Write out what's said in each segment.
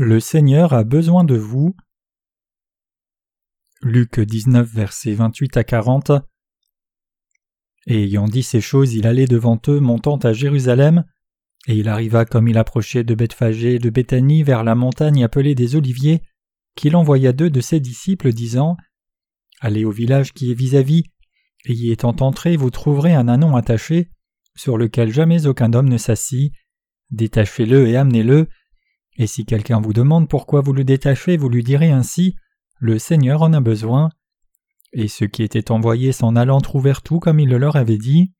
Le Seigneur a besoin de vous. Luc 19, versets 28 à 40. Et ayant dit ces choses, il allait devant eux, montant à Jérusalem, et il arriva comme il approchait de Bethphagée et de Béthanie vers la montagne appelée des Oliviers, qu'il envoya deux de ses disciples, disant Allez au village qui est vis-à-vis, et y étant entré, vous trouverez un anon attaché, sur lequel jamais aucun homme ne s'assit. Détachez-le et amenez-le, et si quelqu'un vous demande pourquoi vous le détachez, vous lui direz ainsi Le Seigneur en a besoin. Et ceux qui étaient envoyés s'en allant trouvèrent tout comme il le leur avait dit.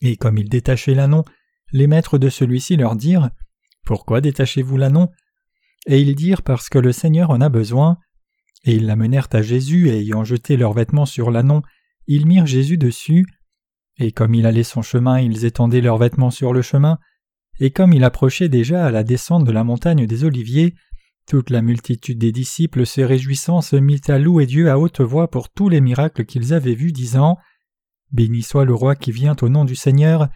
Et comme ils détachaient l'annon, les maîtres de celui-ci leur dirent Pourquoi détachez-vous l'annon? Et ils dirent Parce que le Seigneur en a besoin. Et ils l'amenèrent à Jésus, et ayant jeté leurs vêtements sur l'annon, ils mirent Jésus dessus. Et comme il allait son chemin, ils étendaient leurs vêtements sur le chemin, et comme il approchait déjà à la descente de la montagne des Oliviers, toute la multitude des disciples se réjouissant se mit à louer Dieu à haute voix pour tous les miracles qu'ils avaient vus, disant Béni soit le roi qui vient au nom du Seigneur,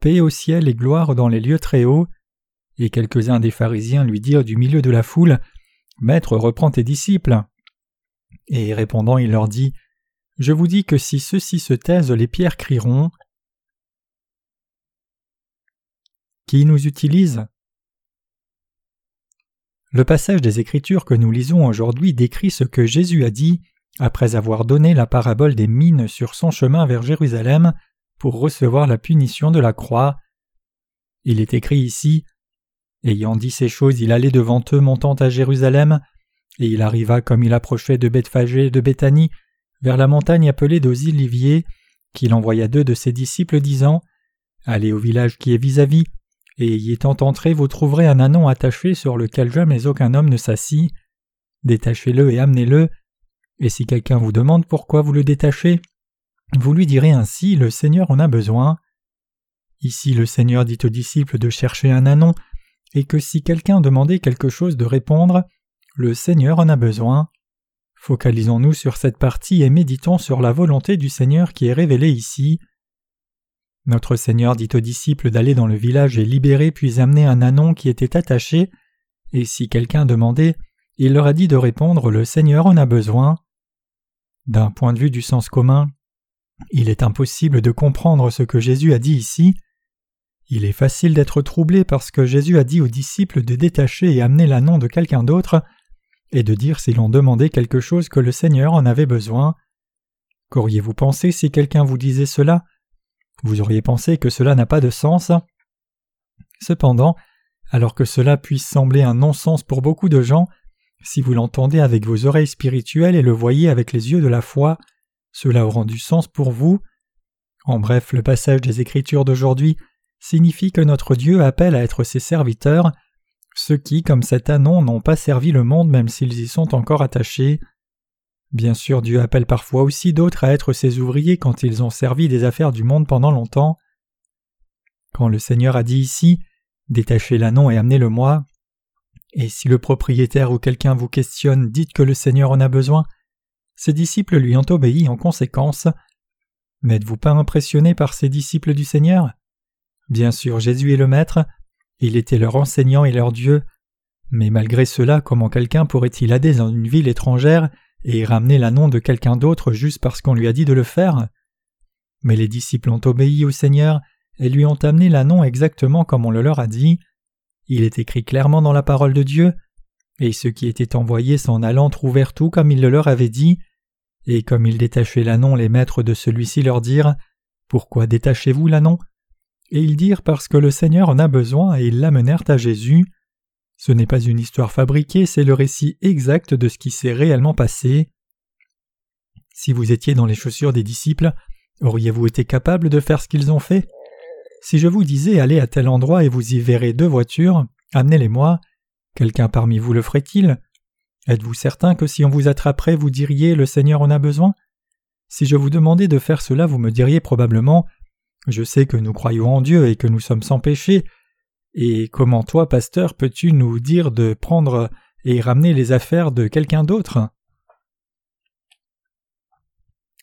paix au ciel et gloire dans les lieux très hauts. Et quelques-uns des pharisiens lui dirent du milieu de la foule Maître, reprends tes disciples. Et répondant, il leur dit Je vous dis que si ceux-ci se taisent, les pierres crieront. Qui nous utilise Le passage des Écritures que nous lisons aujourd'hui décrit ce que Jésus a dit après avoir donné la parabole des mines sur son chemin vers Jérusalem pour recevoir la punition de la croix. Il est écrit ici Ayant dit ces choses, il allait devant eux montant à Jérusalem, et il arriva comme il approchait de Bethphagée et de Béthanie, vers la montagne appelée d'aux Oliviers, qu'il envoya deux de ses disciples disant Allez au village qui est vis-à-vis, et y étant entré, vous trouverez un anon attaché sur lequel jamais aucun homme ne s'assit. Détachez-le et amenez-le. Et si quelqu'un vous demande pourquoi vous le détachez, vous lui direz ainsi Le Seigneur en a besoin. Ici, le Seigneur dit aux disciples de chercher un anon, et que si quelqu'un demandait quelque chose de répondre, le Seigneur en a besoin. Focalisons-nous sur cette partie et méditons sur la volonté du Seigneur qui est révélée ici. Notre Seigneur dit aux disciples d'aller dans le village et libérer puis amener un anon qui était attaché, et si quelqu'un demandait, il leur a dit de répondre Le Seigneur en a besoin. D'un point de vue du sens commun, il est impossible de comprendre ce que Jésus a dit ici. Il est facile d'être troublé parce que Jésus a dit aux disciples de détacher et amener l'anon de quelqu'un d'autre, et de dire s'ils ont demandé quelque chose que le Seigneur en avait besoin. Qu'auriez-vous pensé si quelqu'un vous disait cela? Vous auriez pensé que cela n'a pas de sens. Cependant, alors que cela puisse sembler un non-sens pour beaucoup de gens, si vous l'entendez avec vos oreilles spirituelles et le voyez avec les yeux de la foi, cela aura du sens pour vous. En bref, le passage des Écritures d'aujourd'hui signifie que notre Dieu appelle à être ses serviteurs, ceux qui, comme cet anon, n'ont pas servi le monde même s'ils y sont encore attachés. Bien sûr, Dieu appelle parfois aussi d'autres à être ses ouvriers quand ils ont servi des affaires du monde pendant longtemps. Quand le Seigneur a dit ici Détachez l'annon et amenez-le-moi, et si le propriétaire ou quelqu'un vous questionne, dites que le Seigneur en a besoin, ses disciples lui ont obéi en conséquence. N'êtes-vous pas impressionné par ces disciples du Seigneur? Bien sûr, Jésus est le Maître, il était leur enseignant et leur Dieu, mais malgré cela, comment quelqu'un pourrait-il aller dans une ville étrangère et ramener l'annon de quelqu'un d'autre juste parce qu'on lui a dit de le faire Mais les disciples ont obéi au Seigneur et lui ont amené l'annon exactement comme on le leur a dit. Il est écrit clairement dans la parole de Dieu, et ceux qui étaient envoyés s'en allant trouvèrent tout comme il le leur avait dit, et comme ils détachaient l'annon, les maîtres de celui-ci leur dirent Pourquoi détachez-vous l'annon? Et ils dirent Parce que le Seigneur en a besoin, et ils l'amenèrent à Jésus. Ce n'est pas une histoire fabriquée, c'est le récit exact de ce qui s'est réellement passé. Si vous étiez dans les chaussures des disciples, auriez-vous été capable de faire ce qu'ils ont fait? Si je vous disais allez à tel endroit et vous y verrez deux voitures, amenez-les-moi, quelqu'un parmi vous le ferait-il? Êtes-vous certain que si on vous attraperait, vous diriez le Seigneur en a besoin? Si je vous demandais de faire cela, vous me diriez probablement Je sais que nous croyons en Dieu et que nous sommes sans péché, et comment toi, pasteur, peux-tu nous dire de prendre et ramener les affaires de quelqu'un d'autre?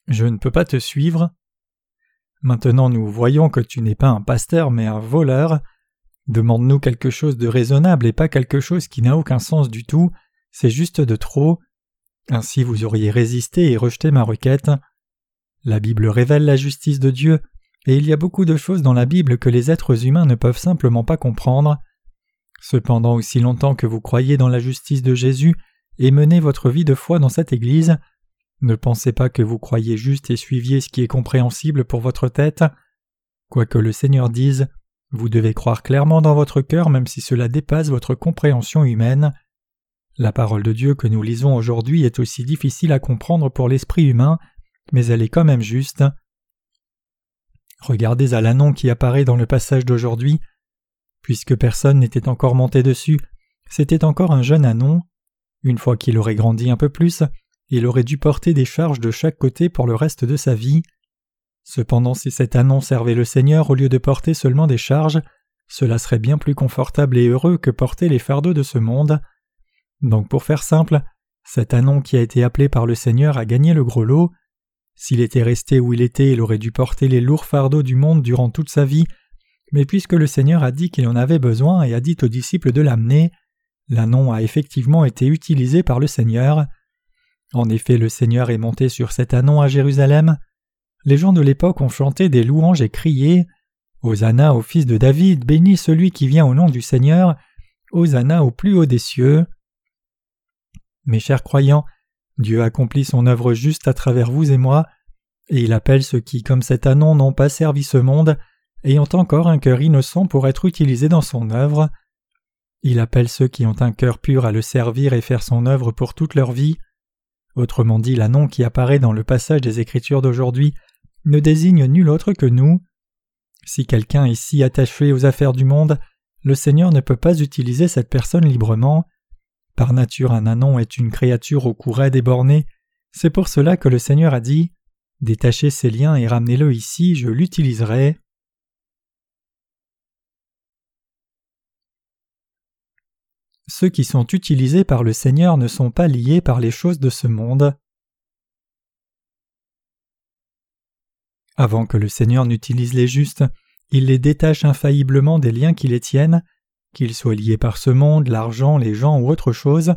Je ne peux pas te suivre. Maintenant nous voyons que tu n'es pas un pasteur mais un voleur. Demande-nous quelque chose de raisonnable et pas quelque chose qui n'a aucun sens du tout, c'est juste de trop. Ainsi vous auriez résisté et rejeté ma requête. La Bible révèle la justice de Dieu, et il y a beaucoup de choses dans la Bible que les êtres humains ne peuvent simplement pas comprendre. Cependant, aussi longtemps que vous croyez dans la justice de Jésus et menez votre vie de foi dans cette Église, ne pensez pas que vous croyez juste et suiviez ce qui est compréhensible pour votre tête. Quoique le Seigneur dise, vous devez croire clairement dans votre cœur même si cela dépasse votre compréhension humaine. La parole de Dieu que nous lisons aujourd'hui est aussi difficile à comprendre pour l'esprit humain, mais elle est quand même juste. Regardez à l'annon qui apparaît dans le passage d'aujourd'hui. Puisque personne n'était encore monté dessus, c'était encore un jeune anon. Une fois qu'il aurait grandi un peu plus, il aurait dû porter des charges de chaque côté pour le reste de sa vie. Cependant, si cet anon servait le Seigneur au lieu de porter seulement des charges, cela serait bien plus confortable et heureux que porter les fardeaux de ce monde. Donc pour faire simple, cet anon qui a été appelé par le Seigneur a gagné le gros lot. S'il était resté où il était, il aurait dû porter les lourds fardeaux du monde durant toute sa vie, mais puisque le Seigneur a dit qu'il en avait besoin et a dit aux disciples de l'amener, l'anon a effectivement été utilisé par le Seigneur. En effet, le Seigneur est monté sur cet anon à Jérusalem. Les gens de l'époque ont chanté des louanges et crié Hosanna au fils de David, béni celui qui vient au nom du Seigneur, Hosanna au plus haut des cieux. Mes chers croyants, Dieu accomplit son œuvre juste à travers vous et moi, et il appelle ceux qui, comme cet anon, n'ont pas servi ce monde, ayant encore un cœur innocent pour être utilisé dans son œuvre. Il appelle ceux qui ont un cœur pur à le servir et faire son œuvre pour toute leur vie. Autrement dit, l'annon qui apparaît dans le passage des Écritures d'aujourd'hui ne désigne nul autre que nous. Si quelqu'un est si attaché aux affaires du monde, le Seigneur ne peut pas utiliser cette personne librement. Par nature, un anon est une créature au cou raide et borné. C'est pour cela que le Seigneur a dit Détachez ces liens et ramenez-le ici, je l'utiliserai. Ceux qui sont utilisés par le Seigneur ne sont pas liés par les choses de ce monde. Avant que le Seigneur n'utilise les justes, il les détache infailliblement des liens qui les tiennent, qu'ils soient liés par ce monde, l'argent, les gens ou autre chose.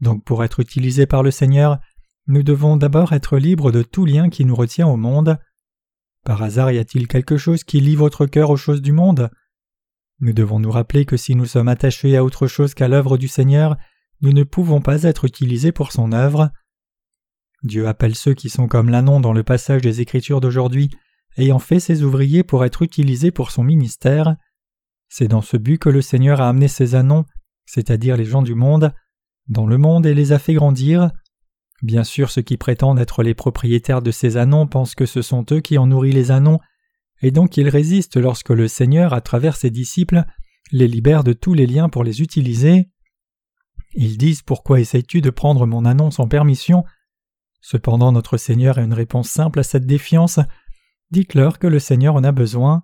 Donc pour être utilisés par le Seigneur, nous devons d'abord être libres de tout lien qui nous retient au monde. Par hasard y a-t-il quelque chose qui lie votre cœur aux choses du monde? Nous devons nous rappeler que si nous sommes attachés à autre chose qu'à l'œuvre du Seigneur, nous ne pouvons pas être utilisés pour son œuvre. Dieu appelle ceux qui sont comme l'Anon dans le passage des Écritures d'aujourd'hui, ayant fait ses ouvriers pour être utilisés pour son ministère. C'est dans ce but que le Seigneur a amené ses Anons, c'est-à-dire les gens du monde, dans le monde et les a fait grandir. Bien sûr, ceux qui prétendent être les propriétaires de ces Anons pensent que ce sont eux qui ont nourri les Anons, et donc ils résistent lorsque le Seigneur, à travers ses disciples, les libère de tous les liens pour les utiliser. Ils disent Pourquoi essayes-tu de prendre mon annonce en permission? Cependant, notre Seigneur a une réponse simple à cette défiance. Dites-leur que le Seigneur en a besoin.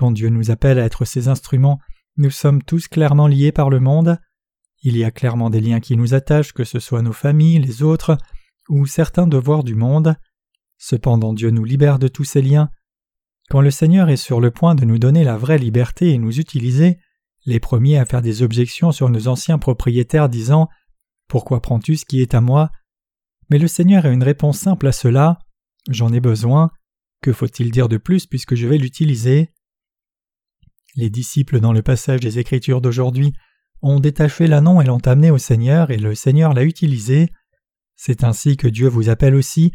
Quand Dieu nous appelle à être ses instruments, nous sommes tous clairement liés par le monde. Il y a clairement des liens qui nous attachent, que ce soit nos familles, les autres, ou certains devoirs du monde. Cependant Dieu nous libère de tous ces liens, quand le Seigneur est sur le point de nous donner la vraie liberté et nous utiliser, les premiers à faire des objections sur nos anciens propriétaires disant Pourquoi prends-tu ce qui est à moi? Mais le Seigneur a une réponse simple à cela J'en ai besoin. Que faut-il dire de plus puisque je vais l'utiliser? Les disciples dans le passage des Écritures d'aujourd'hui ont détaché l'annon et l'ont amené au Seigneur et le Seigneur l'a utilisé. C'est ainsi que Dieu vous appelle aussi.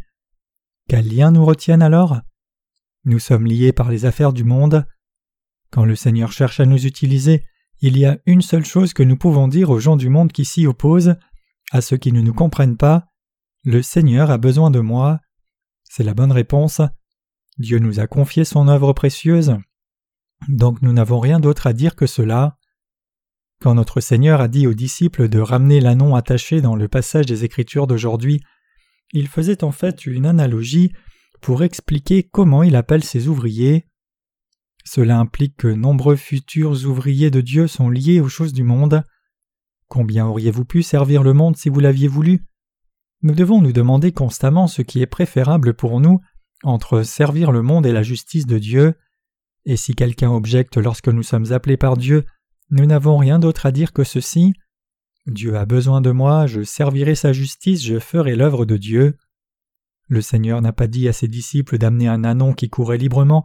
Quels liens nous retiennent alors? Nous sommes liés par les affaires du monde. Quand le Seigneur cherche à nous utiliser, il y a une seule chose que nous pouvons dire aux gens du monde qui s'y opposent, à ceux qui ne nous comprennent pas. Le Seigneur a besoin de moi. C'est la bonne réponse. Dieu nous a confié son œuvre précieuse. Donc nous n'avons rien d'autre à dire que cela. Quand notre Seigneur a dit aux disciples de ramener l'annon attaché dans le passage des Écritures d'aujourd'hui, il faisait en fait une analogie pour expliquer comment il appelle ses ouvriers. Cela implique que nombreux futurs ouvriers de Dieu sont liés aux choses du monde. Combien auriez-vous pu servir le monde si vous l'aviez voulu? Nous devons nous demander constamment ce qui est préférable pour nous entre servir le monde et la justice de Dieu. Et si quelqu'un objecte lorsque nous sommes appelés par Dieu, nous n'avons rien d'autre à dire que ceci. Dieu a besoin de moi, je servirai sa justice, je ferai l'œuvre de Dieu. Le Seigneur n'a pas dit à ses disciples d'amener un anon qui courait librement,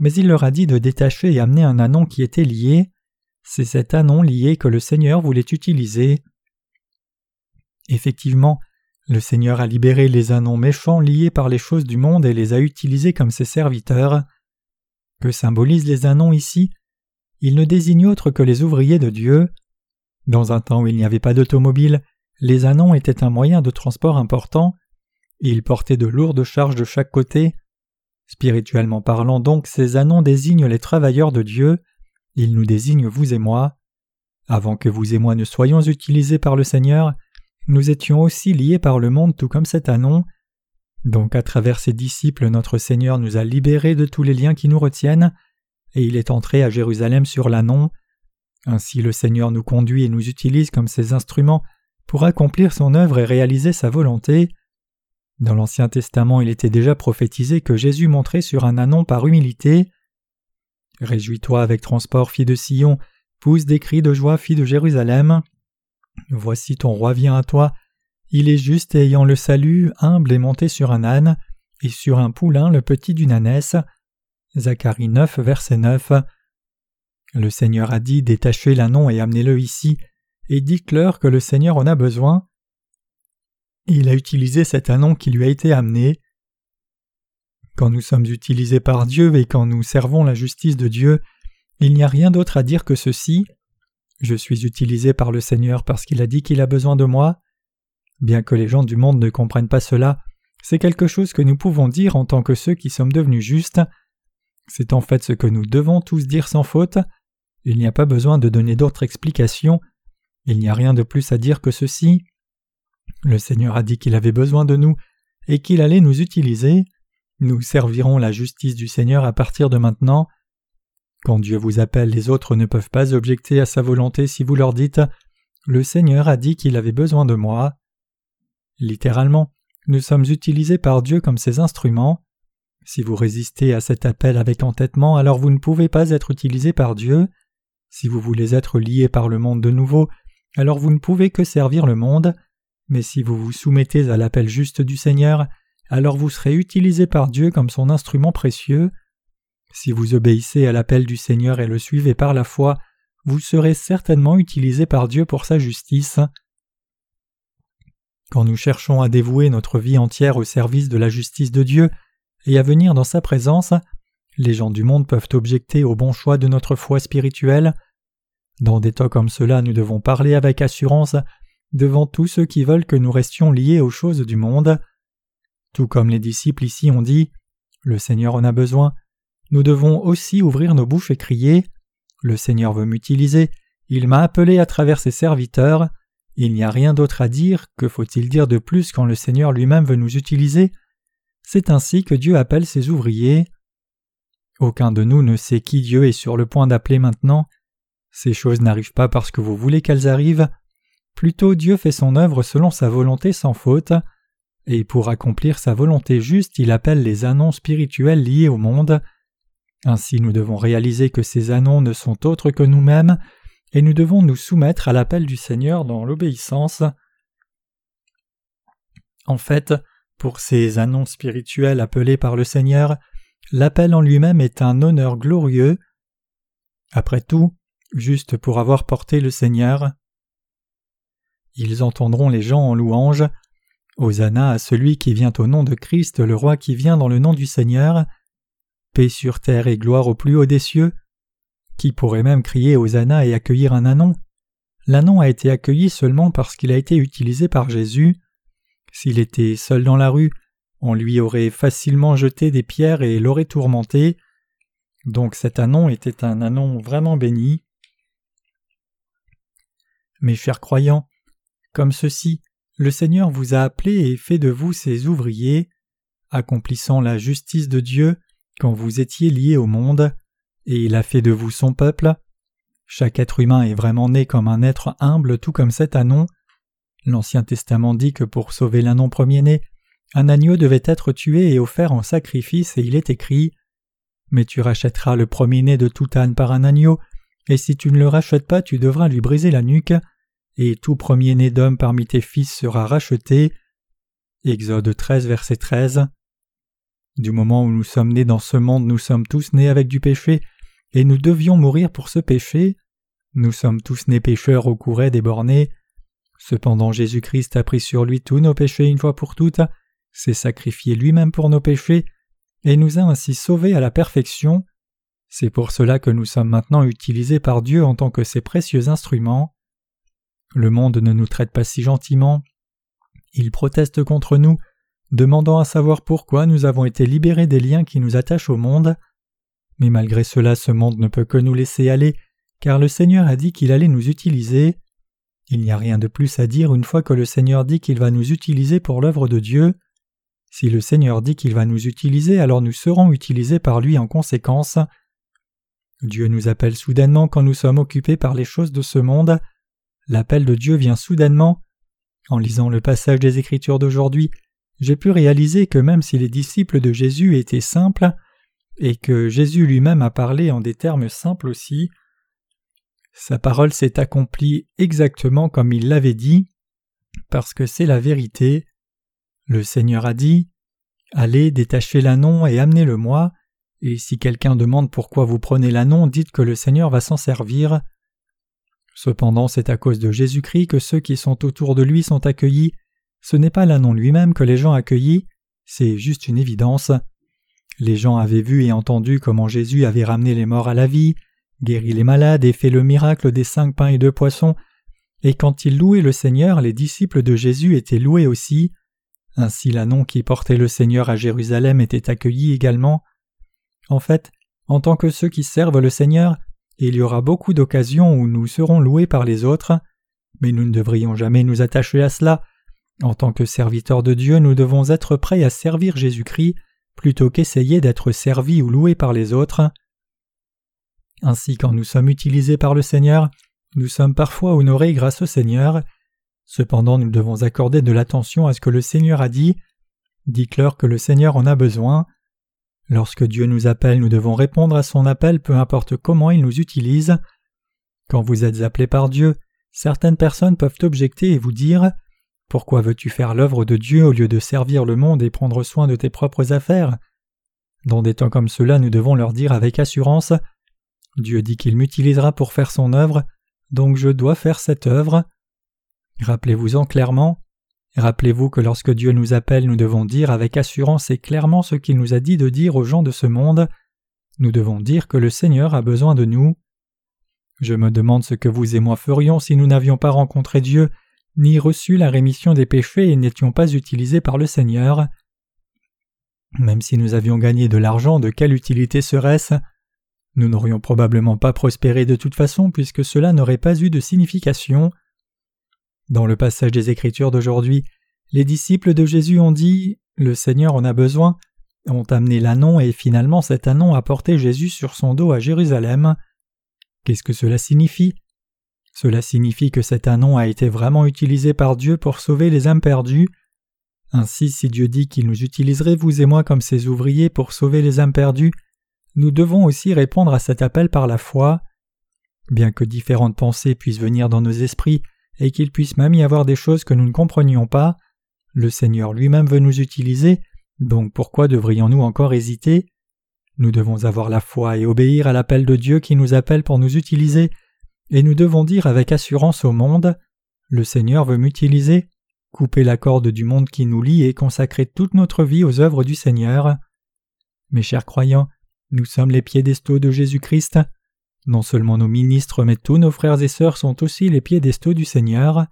mais il leur a dit de détacher et amener un anon qui était lié. C'est cet anon lié que le Seigneur voulait utiliser. Effectivement, le Seigneur a libéré les anons méchants liés par les choses du monde et les a utilisés comme ses serviteurs. Que symbolisent les anons ici Ils ne désignent autre que les ouvriers de Dieu. Dans un temps où il n'y avait pas d'automobile, les anons étaient un moyen de transport important. Ils portaient de lourdes charges de chaque côté. Spirituellement parlant donc, ces anons désignent les travailleurs de Dieu. Ils nous désignent vous et moi. Avant que vous et moi ne soyons utilisés par le Seigneur, nous étions aussi liés par le monde tout comme cet anon. Donc à travers ses disciples notre Seigneur nous a libérés de tous les liens qui nous retiennent, et il est entré à Jérusalem sur l'anon. Ainsi le Seigneur nous conduit et nous utilise comme ses instruments pour accomplir son œuvre et réaliser sa volonté. Dans l'Ancien Testament il était déjà prophétisé que Jésus montrait sur un anon par humilité. Réjouis-toi avec transport, fille de Sion, pousse des cris de joie, fille de Jérusalem. Voici ton roi vient à toi, il est juste ayant le salut, humble et monté sur un âne, et sur un poulain le petit d'une ânesse. Zacharie 9, verset 9. Le Seigneur a dit Détachez l'anon et amenez-le ici, et dites-leur que le Seigneur en a besoin. Il a utilisé cet anon qui lui a été amené. Quand nous sommes utilisés par Dieu et quand nous servons la justice de Dieu, il n'y a rien d'autre à dire que ceci. Je suis utilisé par le Seigneur parce qu'il a dit qu'il a besoin de moi. Bien que les gens du monde ne comprennent pas cela, c'est quelque chose que nous pouvons dire en tant que ceux qui sommes devenus justes. C'est en fait ce que nous devons tous dire sans faute. Il n'y a pas besoin de donner d'autres explications. Il n'y a rien de plus à dire que ceci. Le Seigneur a dit qu'il avait besoin de nous et qu'il allait nous utiliser. Nous servirons la justice du Seigneur à partir de maintenant. Quand Dieu vous appelle, les autres ne peuvent pas objecter à sa volonté si vous leur dites Le Seigneur a dit qu'il avait besoin de moi. Littéralement, nous sommes utilisés par Dieu comme ses instruments. Si vous résistez à cet appel avec entêtement, alors vous ne pouvez pas être utilisé par Dieu. Si vous voulez être lié par le monde de nouveau, alors vous ne pouvez que servir le monde. Mais si vous vous soumettez à l'appel juste du Seigneur, alors vous serez utilisé par Dieu comme son instrument précieux. Si vous obéissez à l'appel du Seigneur et le suivez par la foi, vous serez certainement utilisé par Dieu pour sa justice. Quand nous cherchons à dévouer notre vie entière au service de la justice de Dieu et à venir dans sa présence, les gens du monde peuvent objecter au bon choix de notre foi spirituelle. Dans des temps comme cela, nous devons parler avec assurance devant tous ceux qui veulent que nous restions liés aux choses du monde. Tout comme les disciples ici ont dit Le Seigneur en a besoin, nous devons aussi ouvrir nos bouches et crier Le Seigneur veut m'utiliser, il m'a appelé à travers ses serviteurs, il n'y a rien d'autre à dire, que faut-il dire de plus quand le Seigneur lui-même veut nous utiliser? C'est ainsi que Dieu appelle ses ouvriers. Aucun de nous ne sait qui Dieu est sur le point d'appeler maintenant. Ces choses n'arrivent pas parce que vous voulez qu'elles arrivent. Plutôt Dieu fait son œuvre selon sa volonté sans faute, et pour accomplir sa volonté juste, il appelle les annonces spirituels liés au monde. Ainsi nous devons réaliser que ces annonces ne sont autres que nous-mêmes, et nous devons nous soumettre à l'appel du Seigneur dans l'obéissance. En fait, pour ces annonces spirituelles appelées par le Seigneur, l'appel en lui-même est un honneur glorieux. Après tout, juste pour avoir porté le Seigneur. Ils entendront les gens en louange. Hosanna à celui qui vient au nom de Christ, le roi qui vient dans le nom du Seigneur paix sur terre et gloire au plus haut des cieux. Qui pourrait même crier Hosanna et accueillir un anon L'anon a été accueilli seulement parce qu'il a été utilisé par Jésus. S'il était seul dans la rue, on lui aurait facilement jeté des pierres et l'aurait tourmenté. Donc cet anon était un anon vraiment béni. Mes chers croyants, comme ceci, le Seigneur vous a appelé et fait de vous ses ouvriers, accomplissant la justice de Dieu quand vous étiez liés au monde, et il a fait de vous son peuple? Chaque être humain est vraiment né comme un être humble tout comme cet anon. L'Ancien Testament dit que pour sauver l'anon premier-né, un agneau devait être tué et offert en sacrifice et il est écrit mais tu rachèteras le premier-né de tout âne par un agneau, et si tu ne le rachètes pas, tu devras lui briser la nuque, et tout premier-né d'homme parmi tes fils sera racheté. Exode 13, verset 13. Du moment où nous sommes nés dans ce monde, nous sommes tous nés avec du péché, et nous devions mourir pour ce péché. Nous sommes tous nés pécheurs au courret débornés. Cependant Jésus-Christ a pris sur lui tous nos péchés une fois pour toutes, s'est sacrifié lui-même pour nos péchés, et nous a ainsi sauvés à la perfection. C'est pour cela que nous sommes maintenant utilisés par Dieu en tant que ses précieux instruments. Le monde ne nous traite pas si gentiment. Il proteste contre nous, demandant à savoir pourquoi nous avons été libérés des liens qui nous attachent au monde. Mais malgré cela, ce monde ne peut que nous laisser aller, car le Seigneur a dit qu'il allait nous utiliser. Il n'y a rien de plus à dire une fois que le Seigneur dit qu'il va nous utiliser pour l'œuvre de Dieu. Si le Seigneur dit qu'il va nous utiliser, alors nous serons utilisés par lui en conséquence. Dieu nous appelle soudainement quand nous sommes occupés par les choses de ce monde. L'appel de Dieu vient soudainement. En lisant le passage des Écritures d'aujourd'hui, j'ai pu réaliser que même si les disciples de Jésus étaient simples, et que Jésus lui-même a parlé en des termes simples aussi, sa parole s'est accomplie exactement comme il l'avait dit, parce que c'est la vérité. Le Seigneur a dit Allez, détachez l'annon et amenez-le-moi, et si quelqu'un demande pourquoi vous prenez l'annon, dites que le Seigneur va s'en servir. Cependant, c'est à cause de Jésus-Christ que ceux qui sont autour de lui sont accueillis. Ce n'est pas l'annon lui-même que les gens accueillis, c'est juste une évidence. Les gens avaient vu et entendu comment Jésus avait ramené les morts à la vie, guéri les malades et fait le miracle des cinq pains et deux poissons, et quand ils louaient le Seigneur, les disciples de Jésus étaient loués aussi. Ainsi l'annon qui portait le Seigneur à Jérusalem était accueilli également. En fait, en tant que ceux qui servent le Seigneur, il y aura beaucoup d'occasions où nous serons loués par les autres, mais nous ne devrions jamais nous attacher à cela. En tant que serviteurs de Dieu, nous devons être prêts à servir Jésus-Christ plutôt qu'essayer d'être servis ou loués par les autres. Ainsi, quand nous sommes utilisés par le Seigneur, nous sommes parfois honorés grâce au Seigneur. Cependant, nous devons accorder de l'attention à ce que le Seigneur a dit. Dites-leur que le Seigneur en a besoin. Lorsque Dieu nous appelle, nous devons répondre à son appel peu importe comment il nous utilise. Quand vous êtes appelé par Dieu, certaines personnes peuvent objecter et vous dire Pourquoi veux-tu faire l'œuvre de Dieu au lieu de servir le monde et prendre soin de tes propres affaires? Dans des temps comme cela, nous devons leur dire avec assurance Dieu dit qu'il m'utilisera pour faire son œuvre, donc je dois faire cette œuvre. Rappelez-vous-en clairement, Rappelez-vous que lorsque Dieu nous appelle, nous devons dire avec assurance et clairement ce qu'il nous a dit de dire aux gens de ce monde. Nous devons dire que le Seigneur a besoin de nous. Je me demande ce que vous et moi ferions si nous n'avions pas rencontré Dieu, ni reçu la rémission des péchés et n'étions pas utilisés par le Seigneur. Même si nous avions gagné de l'argent, de quelle utilité serait-ce? Nous n'aurions probablement pas prospéré de toute façon puisque cela n'aurait pas eu de signification. Dans le passage des Écritures d'aujourd'hui, les disciples de Jésus ont dit Le Seigneur en a besoin, ont amené l'annon et finalement cet annon a porté Jésus sur son dos à Jérusalem. Qu'est-ce que cela signifie? Cela signifie que cet annon a été vraiment utilisé par Dieu pour sauver les âmes perdues. Ainsi, si Dieu dit qu'il nous utiliserait, vous et moi, comme ses ouvriers pour sauver les âmes perdues, nous devons aussi répondre à cet appel par la foi. Bien que différentes pensées puissent venir dans nos esprits, et qu'il puisse même y avoir des choses que nous ne comprenions pas, le Seigneur lui-même veut nous utiliser, donc pourquoi devrions-nous encore hésiter? Nous devons avoir la foi et obéir à l'appel de Dieu qui nous appelle pour nous utiliser, et nous devons dire avec assurance au monde Le Seigneur veut m'utiliser, couper la corde du monde qui nous lie et consacrer toute notre vie aux œuvres du Seigneur. Mes chers croyants, nous sommes les piédestaux de Jésus-Christ. Non seulement nos ministres, mais tous nos frères et sœurs sont aussi les piédestaux du Seigneur.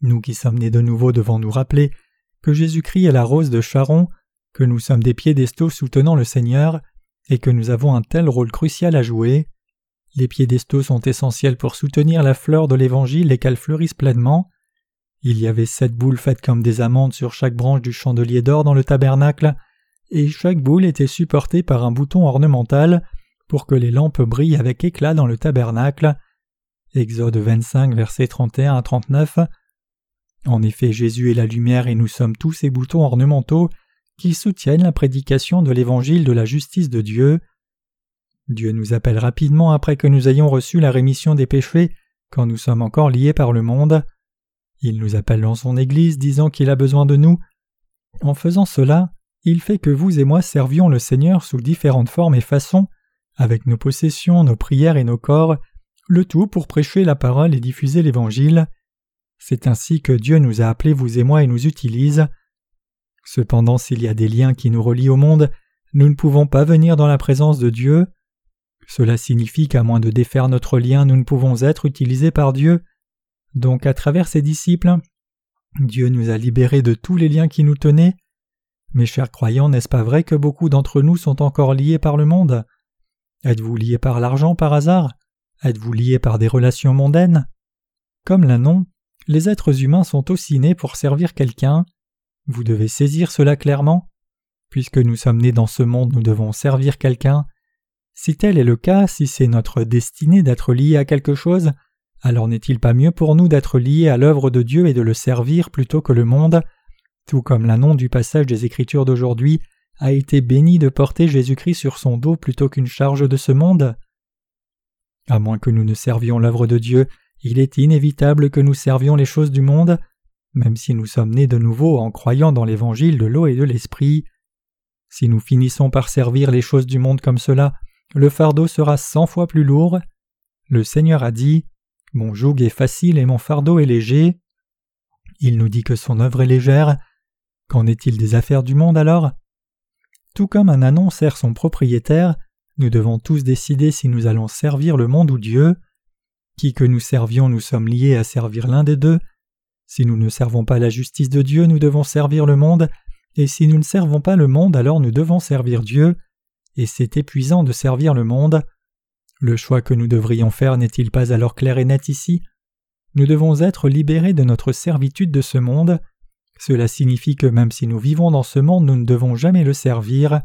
Nous qui sommes nés de nouveau devons nous rappeler que Jésus-Christ est la rose de Charon, que nous sommes des piédestaux soutenant le Seigneur, et que nous avons un tel rôle crucial à jouer. Les piédestaux sont essentiels pour soutenir la fleur de l'Évangile lesquelles fleurissent pleinement. Il y avait sept boules faites comme des amandes sur chaque branche du chandelier d'or dans le tabernacle, et chaque boule était supportée par un bouton ornemental pour que les lampes brillent avec éclat dans le tabernacle. Exode 25, versets 31 à 39. En effet, Jésus est la lumière et nous sommes tous ces boutons ornementaux qui soutiennent la prédication de l'évangile de la justice de Dieu. Dieu nous appelle rapidement après que nous ayons reçu la rémission des péchés quand nous sommes encore liés par le monde. Il nous appelle dans son Église disant qu'il a besoin de nous. En faisant cela, il fait que vous et moi servions le Seigneur sous différentes formes et façons, avec nos possessions, nos prières et nos corps, le tout pour prêcher la parole et diffuser l'Évangile. C'est ainsi que Dieu nous a appelés, vous et moi, et nous utilise. Cependant, s'il y a des liens qui nous relient au monde, nous ne pouvons pas venir dans la présence de Dieu. Cela signifie qu'à moins de défaire notre lien, nous ne pouvons être utilisés par Dieu. Donc, à travers ses disciples, Dieu nous a libérés de tous les liens qui nous tenaient. Mes chers croyants, n'est-ce pas vrai que beaucoup d'entre nous sont encore liés par le monde? Êtes-vous liés par l'argent par hasard? Êtes-vous liés par des relations mondaines? Comme l'un les êtres humains sont aussi nés pour servir quelqu'un. Vous devez saisir cela clairement. Puisque nous sommes nés dans ce monde, nous devons servir quelqu'un. Si tel est le cas, si c'est notre destinée d'être liés à quelque chose, alors n'est-il pas mieux pour nous d'être liés à l'œuvre de Dieu et de le servir plutôt que le monde, tout comme l'annonce du passage des Écritures d'aujourd'hui a été béni de porter Jésus-Christ sur son dos plutôt qu'une charge de ce monde? À moins que nous ne servions l'œuvre de Dieu, il est inévitable que nous servions les choses du monde, même si nous sommes nés de nouveau en croyant dans l'évangile de l'eau et de l'esprit. Si nous finissons par servir les choses du monde comme cela, le fardeau sera cent fois plus lourd. Le Seigneur a dit Mon joug est facile et mon fardeau est léger. Il nous dit que son œuvre est légère. Qu'en est-il des affaires du monde alors? Tout comme un anon sert son propriétaire, nous devons tous décider si nous allons servir le monde ou Dieu. Qui que nous servions, nous sommes liés à servir l'un des deux. Si nous ne servons pas la justice de Dieu, nous devons servir le monde, et si nous ne servons pas le monde, alors nous devons servir Dieu, et c'est épuisant de servir le monde. Le choix que nous devrions faire n'est-il pas alors clair et net ici? Nous devons être libérés de notre servitude de ce monde. Cela signifie que même si nous vivons dans ce monde, nous ne devons jamais le servir.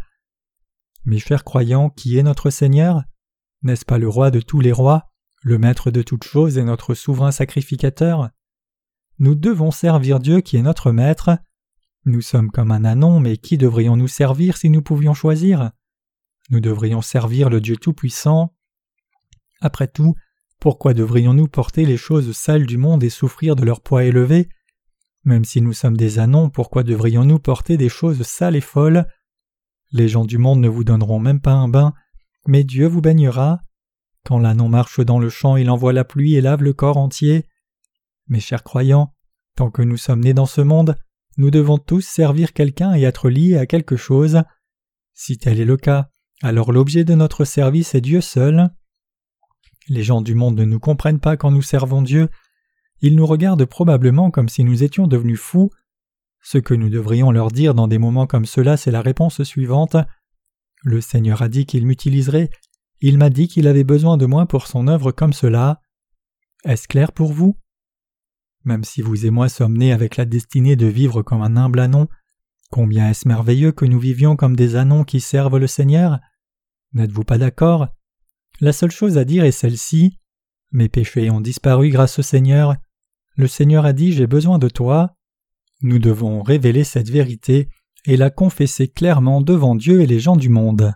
Mes chers croyants, qui est notre Seigneur? N'est-ce pas le roi de tous les rois le Maître de toutes choses est notre souverain sacrificateur? Nous devons servir Dieu qui est notre Maître. Nous sommes comme un anon, mais qui devrions-nous servir si nous pouvions choisir? Nous devrions servir le Dieu Tout-Puissant. Après tout, pourquoi devrions-nous porter les choses sales du monde et souffrir de leur poids élevé Même si nous sommes des anons, pourquoi devrions-nous porter des choses sales et folles? Les gens du monde ne vous donneront même pas un bain, mais Dieu vous baignera. Quand l'ânon marche dans le champ, il envoie la pluie et lave le corps entier. Mes chers croyants, tant que nous sommes nés dans ce monde, nous devons tous servir quelqu'un et être liés à quelque chose. Si tel est le cas, alors l'objet de notre service est Dieu seul. Les gens du monde ne nous comprennent pas quand nous servons Dieu. Ils nous regardent probablement comme si nous étions devenus fous. Ce que nous devrions leur dire dans des moments comme cela, c'est la réponse suivante. Le Seigneur a dit qu'il m'utiliserait il m'a dit qu'il avait besoin de moi pour son œuvre comme cela. Est-ce clair pour vous? Même si vous et moi sommes nés avec la destinée de vivre comme un humble anon, combien est-ce merveilleux que nous vivions comme des anons qui servent le Seigneur N'êtes-vous pas d'accord? La seule chose à dire est celle-ci. Mes péchés ont disparu grâce au Seigneur. Le Seigneur a dit J'ai besoin de toi. Nous devons révéler cette vérité et la confesser clairement devant Dieu et les gens du monde.